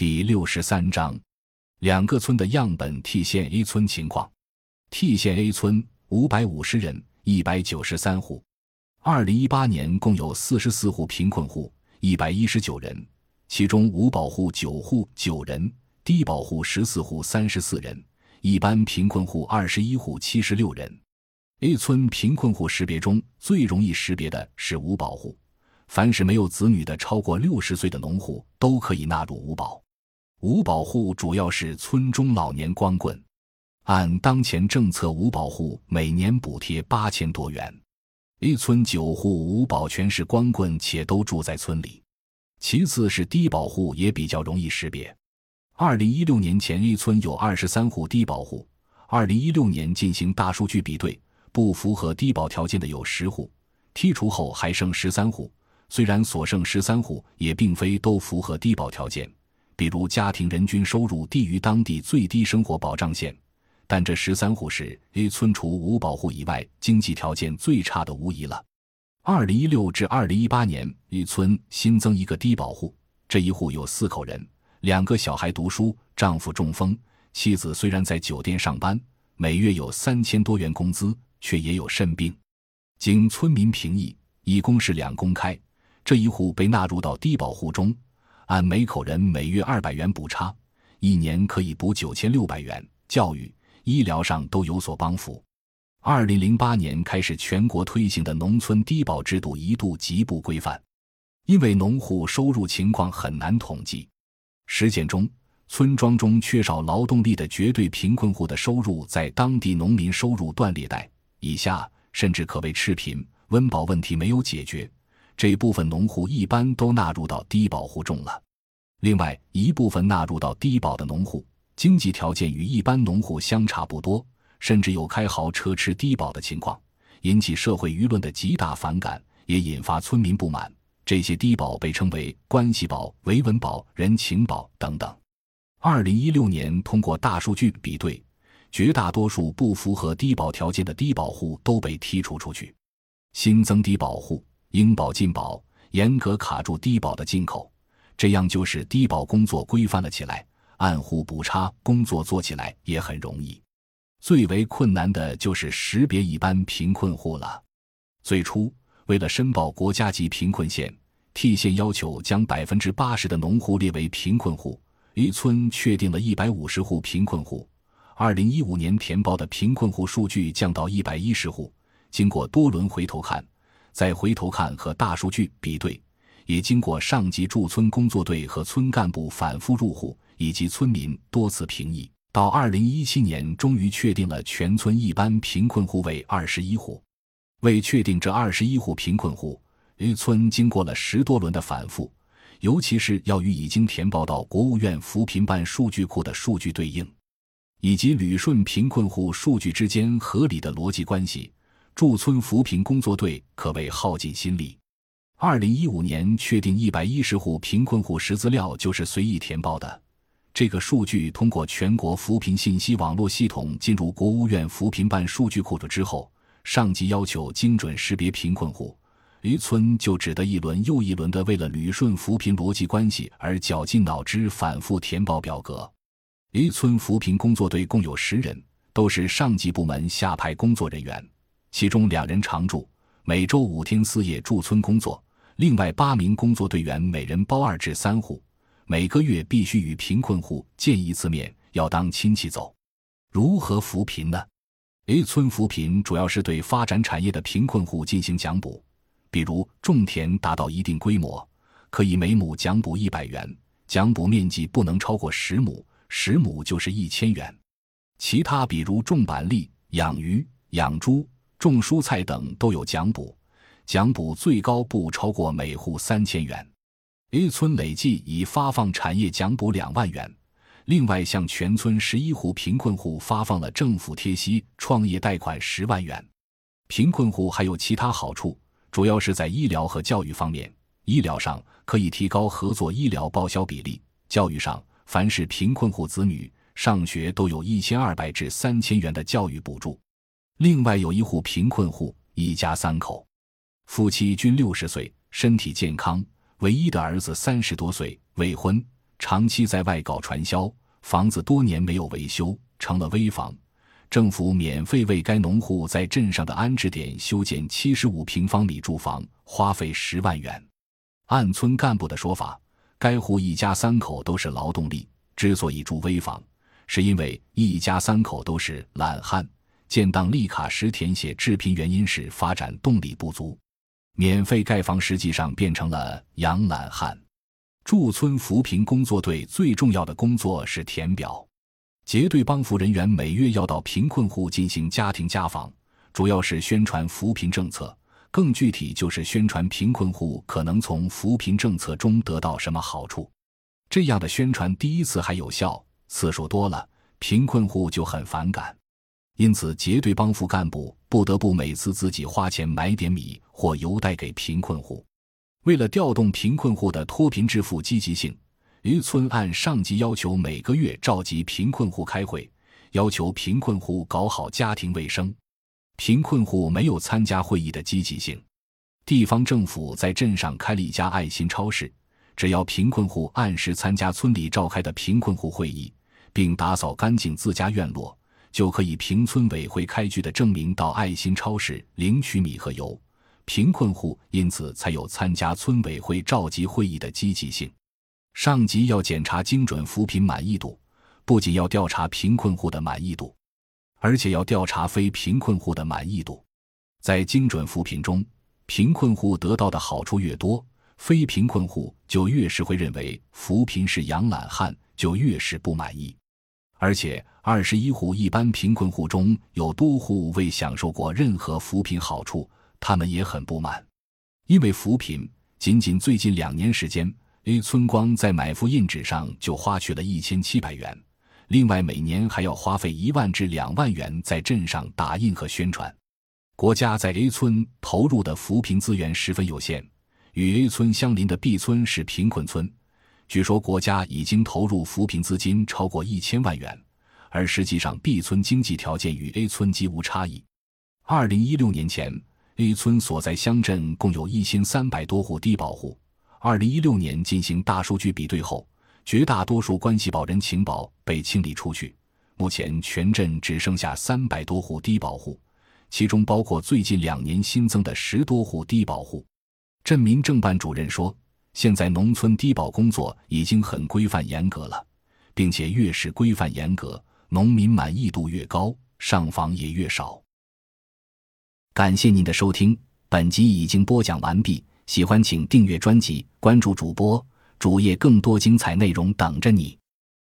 第六十三章，两个村的样本 T 县 A 村情况。T 县 A 村五百五十人，一百九十三户。二零一八年共有四十四户贫困户，一百一十九人，其中五保户九户九人，低保户十四户三十四人，一般贫困户二十一户七十六人。A 村贫困户识别中最容易识别的是五保户，凡是没有子女的超过六十岁的农户都可以纳入五保。五保户主要是村中老年光棍，按当前政策，五保户每年补贴八千多元。A 村九户五保全是光棍，且都住在村里。其次是低保户，也比较容易识别。二零一六年前，A 村有二十三户低保户。二零一六年进行大数据比对，不符合低保条件的有十户，剔除后还剩十三户。虽然所剩十三户，也并非都符合低保条件。比如家庭人均收入低于当地最低生活保障线，但这十三户是 A 村除无保户以外经济条件最差的无疑了。二零一六至二零一八年，A 村新增一个低保户，这一户有四口人，两个小孩读书，丈夫中风，妻子虽然在酒店上班，每月有三千多元工资，却也有肾病。经村民评议，一公是两公开，这一户被纳入到低保户中。按每口人每月二百元补差，一年可以补九千六百元，教育、医疗上都有所帮扶。二零零八年开始全国推行的农村低保制度一度极不规范，因为农户收入情况很难统计。实践中，村庄中缺少劳动力的绝对贫困户的收入在当地农民收入断裂带以下，甚至可谓赤贫，温饱问题没有解决。这部分农户一般都纳入到低保户中了。另外一部分纳入到低保的农户，经济条件与一般农户相差不多，甚至有开豪车吃低保的情况，引起社会舆论的极大反感，也引发村民不满。这些低保被称为关系保、维稳保、人情保等等。二零一六年通过大数据比对，绝大多数不符合低保条件的低保户都被剔除出去，新增低保户。应保尽保，严格卡住低保的进口，这样就使低保工作规范了起来。按户补差工作做起来也很容易。最为困难的就是识别一般贫困户了。最初，为了申报国家级贫困县，T 县要求将百分之八十的农户列为贫困户。一村确定了一百五十户贫困户。二零一五年填报的贫困户数据降到一百一十户。经过多轮回头看。再回头看和大数据比对，也经过上级驻村工作队和村干部反复入户，以及村民多次评议，到二零一七年终于确定了全村一般贫困户为二十一户。为确定这二十一户贫困户，一村经过了十多轮的反复，尤其是要与已经填报到国务院扶贫办数据库的数据对应，以及旅顺贫困户数据之间合理的逻辑关系。驻村扶贫工作队可谓耗尽心力。二零一五年确定一百一十户贫困户实资料就是随意填报的。这个数据通过全国扶贫信息网络系统进入国务院扶贫办数据库的之后，上级要求精准识别贫困户，渔村就只得一轮又一轮的为了捋顺扶贫逻辑关系而绞尽脑汁反复填报表格。渔村扶贫工作队共有十人，都是上级部门下派工作人员。其中两人常驻，每周五天四夜驻村工作；另外八名工作队员每人包二至三户，每个月必须与贫困户见一次面，要当亲戚走。如何扶贫呢？A 村扶贫主要是对发展产业的贫困户进行奖补，比如种田达到一定规模，可以每亩奖补一百元，奖补面积不能超过十亩，十亩就是一千元。其他比如种板栗、养鱼、养猪。种蔬菜等都有奖补，奖补最高不超过每户三千元。A 村累计已发放产业奖补两万元，另外向全村十一户贫困户发放了政府贴息创业贷款十万元。贫困户还有其他好处，主要是在医疗和教育方面。医疗上可以提高合作医疗报销比例；教育上，凡是贫困户子女上学都有一千二百至三千元的教育补助。另外有一户贫困户，一家三口，夫妻均六十岁，身体健康，唯一的儿子三十多岁，未婚，长期在外搞传销，房子多年没有维修，成了危房。政府免费为该农户在镇上的安置点修建七十五平方米住房，花费十万元。按村干部的说法，该户一家三口都是劳动力，之所以住危房，是因为一家三口都是懒汉。建档立卡时填写致贫原因是发展动力不足，免费盖房实际上变成了养懒汉。驻村扶贫工作队最重要的工作是填表，结对帮扶人员每月要到贫困户进行家庭家访，主要是宣传扶贫政策，更具体就是宣传贫困户可能从扶贫政策中得到什么好处。这样的宣传第一次还有效，次数多了，贫困户就很反感。因此，结对帮扶干部不得不每次自己花钱买点米或油带给贫困户。为了调动贫困户的脱贫致富积极性，渔村按上级要求每个月召集贫困户开会，要求贫困户搞好家庭卫生。贫困户没有参加会议的积极性。地方政府在镇上开了一家爱心超市，只要贫困户按时参加村里召开的贫困户会议，并打扫干净自家院落。就可以凭村委会开具的证明到爱心超市领取米和油，贫困户因此才有参加村委会召集会议的积极性。上级要检查精准扶贫满意度，不仅要调查贫困户的满意度，而且要调查非贫困户的满意度。在精准扶贫中，贫困户得到的好处越多，非贫困户就越是会认为扶贫是养懒汉，就越是不满意。而且，二十一户一般贫困户中有多户未享受过任何扶贫好处，他们也很不满。因为扶贫，仅仅最近两年时间，A 村光在买复印纸上就花去了一千七百元，另外每年还要花费一万至两万元在镇上打印和宣传。国家在 A 村投入的扶贫资源十分有限，与 A 村相邻的 B 村是贫困村。据说国家已经投入扶贫资金超过一千万元，而实际上 B 村经济条件与 A 村几无差异。二零一六年前，A 村所在乡镇共有一千三百多户低保户。二零一六年进行大数据比对后，绝大多数关系保人情保被清理出去，目前全镇只剩下三百多户低保户，其中包括最近两年新增的十多户低保户。镇民政办主任说。现在农村低保工作已经很规范严格了，并且越是规范严格，农民满意度越高，上访也越少。感谢您的收听，本集已经播讲完毕。喜欢请订阅专辑，关注主播主页，更多精彩内容等着你。